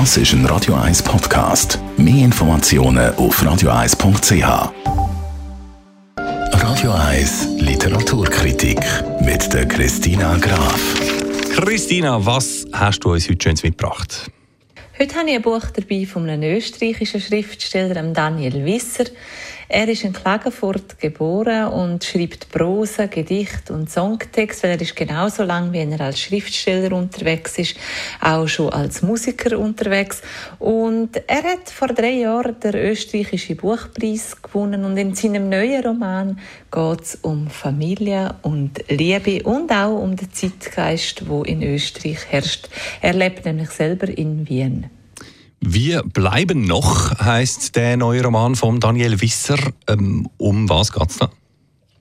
Das ist ein Radio 1 Podcast. Mehr Informationen auf radio1.ch. Radio 1 Literaturkritik mit der Christina Graf. Christina, was hast du uns heute Schönes mitgebracht? Heute habe ich ein Buch dabei von einem österreichischen Schriftsteller, Daniel Wisser. Er ist in Klagenfurt geboren und schreibt Prosa, Gedicht und Songtext, weil er ist genauso lang wie er als Schriftsteller unterwegs ist, auch schon als Musiker unterwegs. Und er hat vor drei Jahren den österreichischen Buchpreis gewonnen und in seinem neuen Roman geht es um Familie und Liebe und auch um den Zeitgeist, wo in Österreich herrscht. Er lebt nämlich selber in Wien. Wir bleiben noch, heißt der neue Roman von Daniel Wisser. Ähm, um was geht es da?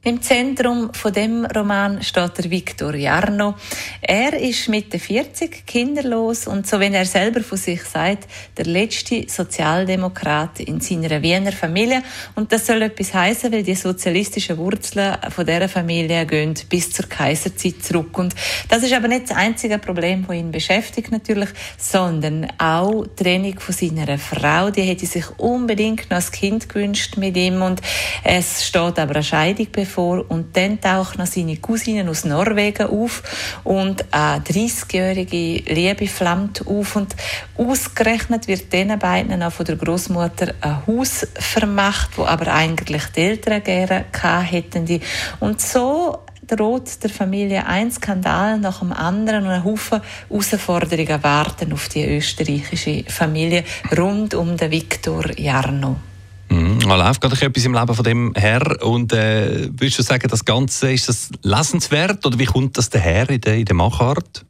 Im Zentrum von dem Roman steht der Victor Jarno. Er ist Mitte 40, kinderlos und so wenn er selber von sich sagt, der letzte Sozialdemokrat in seiner Wiener Familie. Und das soll etwas heißen, weil die sozialistischen Wurzeln von dieser Familie gehen bis zur Kaiserzeit zurück. Und das ist aber nicht das einzige Problem, das ihn beschäftigt natürlich, sondern auch die Trennung von seiner Frau. Die hätte sich unbedingt noch ein Kind gewünscht mit ihm und es steht aber eine Scheidung bevor vor und dann taucht noch seine Cousine aus Norwegen auf und eine 30-jährige Liebe flammt auf und ausgerechnet wird diesen beiden auch von der Großmutter ein Haus vermacht, wo aber eigentlich die Eltern gerne hätten die und so droht der Familie ein Skandal nach dem anderen und ein Haufen Herausforderungen warten auf die österreichische Familie rund um den Viktor Jarno. Mhm. Läuft gerade etwas im Leben von dem Herr und äh, würdest du sagen, das Ganze ist das lesenswert oder wie kommt das daher in der, in der Machart?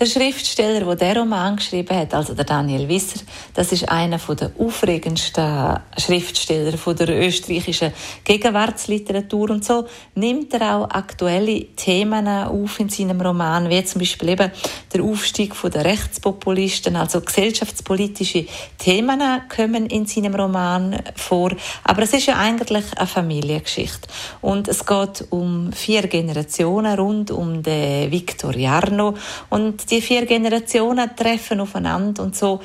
Der Schriftsteller, der diesen Roman geschrieben hat, also der Daniel Wisser, das ist einer der aufregendsten Schriftsteller der österreichischen Gegenwartsliteratur. Und so nimmt er auch aktuelle Themen auf in seinem Roman, wie zum Beispiel eben der Aufstieg der Rechtspopulisten, also gesellschaftspolitische Themen kommen in seinem Roman vor, aber es ist ja eigentlich eine Familiengeschichte. Und es geht um vier Generationen rund um den Victor Jarno. Und die vier Generationen treffen aufeinander und so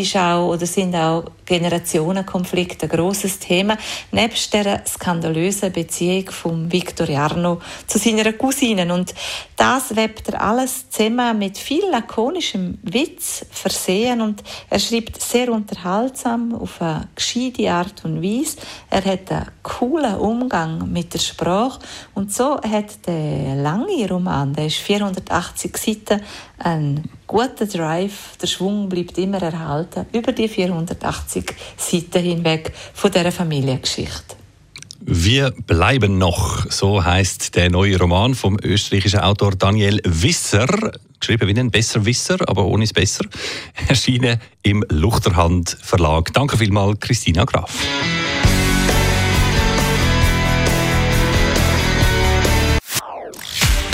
ist auch oder sind auch Generationenkonflikte ein grosses Thema, nebst der skandalösen Beziehung von Victoriano zu seiner Cousine. Und das webt er alles zusammen mit viel lakonischem Witz versehen und er schreibt sehr unterhaltsam auf eine gescheite Art und Weise. Er hat einen coolen Umgang mit der Sprache und so hat der lange Roman, der ist 480 Seiten, einen guten Drive, der Schwung bleibt immer erhalten über die 480 Seiten hinweg von dieser Familiengeschichte. Wir bleiben noch, so heißt der neue Roman vom österreichischen Autor Daniel Wisser, geschrieben wie ein Besserwisser, aber ohne es besser, erschienen im Luchterhand Verlag. Danke vielmals, Christina Graf.